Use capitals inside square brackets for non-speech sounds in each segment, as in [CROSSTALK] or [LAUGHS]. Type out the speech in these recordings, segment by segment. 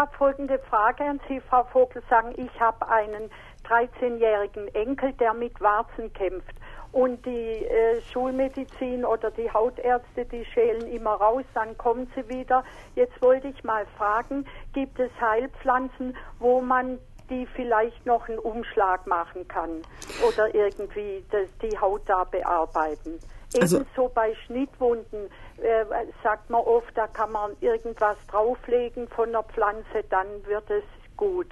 habe folgende Frage an Sie, Frau Vogelsang. Ich habe einen 13-jährigen Enkel, der mit Warzen kämpft. Und die äh, Schulmedizin oder die Hautärzte, die schälen immer raus, dann kommen sie wieder. Jetzt wollte ich mal fragen, gibt es Heilpflanzen, wo man die vielleicht noch einen Umschlag machen kann oder irgendwie das, die Haut da bearbeiten? Also- Ebenso bei Schnittwunden äh, sagt man oft, da kann man irgendwas drauflegen von der Pflanze, dann wird es gut.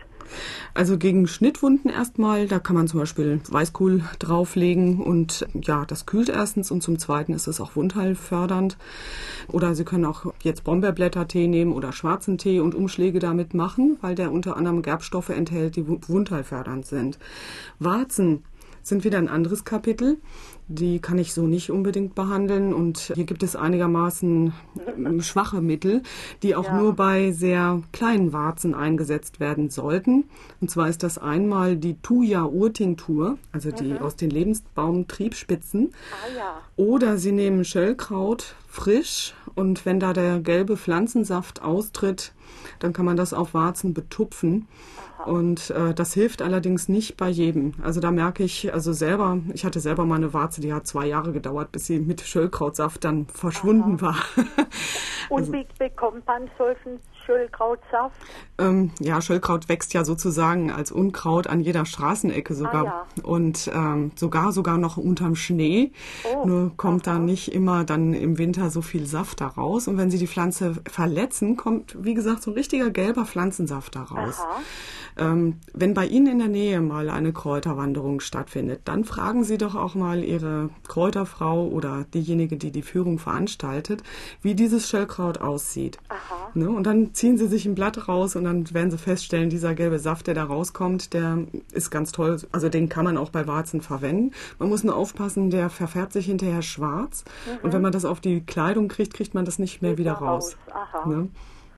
Also gegen Schnittwunden erstmal, da kann man zum Beispiel Weißkohl drauflegen und ja, das kühlt erstens und zum Zweiten ist es auch wundheilfördernd. Oder Sie können auch jetzt Brombeerblättertee nehmen oder schwarzen Tee und Umschläge damit machen, weil der unter anderem Gerbstoffe enthält, die wu- wundheilfördernd sind. Warzen sind wieder ein anderes Kapitel. Die kann ich so nicht unbedingt behandeln. Und hier gibt es einigermaßen ähm, schwache Mittel, die auch nur bei sehr kleinen Warzen eingesetzt werden sollten. Und zwar ist das einmal die Thuja-Urtinktur, also die aus den Lebensbaumtriebspitzen. Ah ja. Oder Sie nehmen Schellkraut frisch und wenn da der gelbe Pflanzensaft austritt, dann kann man das auf Warzen betupfen. Und äh, das hilft allerdings nicht bei jedem. Also da merke ich, also selber, ich hatte selber mal eine Warze, die hat zwei Jahre gedauert, bis sie mit Schöllkrautsaft dann verschwunden war. [LAUGHS] Und Also wie bekommt man solchen Schöllkrautsaft? ähm, ja, Schöllkraut wächst ja sozusagen als Unkraut an jeder Straßenecke sogar. Ah, Und ähm, sogar sogar noch unterm Schnee. Oh, Nur kommt da nicht immer dann im Winter so viel Saft da raus. Und wenn Sie die Pflanze verletzen, kommt, wie gesagt, so ein richtiger gelber Pflanzensaft da raus. Aha. Ähm, wenn bei Ihnen in der Nähe mal eine Kräuterwanderung stattfindet, dann fragen Sie doch auch mal Ihre Kräuterfrau oder diejenige, die die Führung veranstaltet, wie dieses Schellkraut aussieht. Aha. Ne? Und dann ziehen Sie sich ein Blatt raus und dann werden Sie feststellen, dieser gelbe Saft, der da rauskommt, der ist ganz toll. Also den kann man auch bei Warzen verwenden. Man muss nur aufpassen, der verfärbt sich hinterher schwarz. Und wenn man das auf die Kleidung kriegt, kriegt man das nicht mehr wieder Wieder raus. raus. Ne?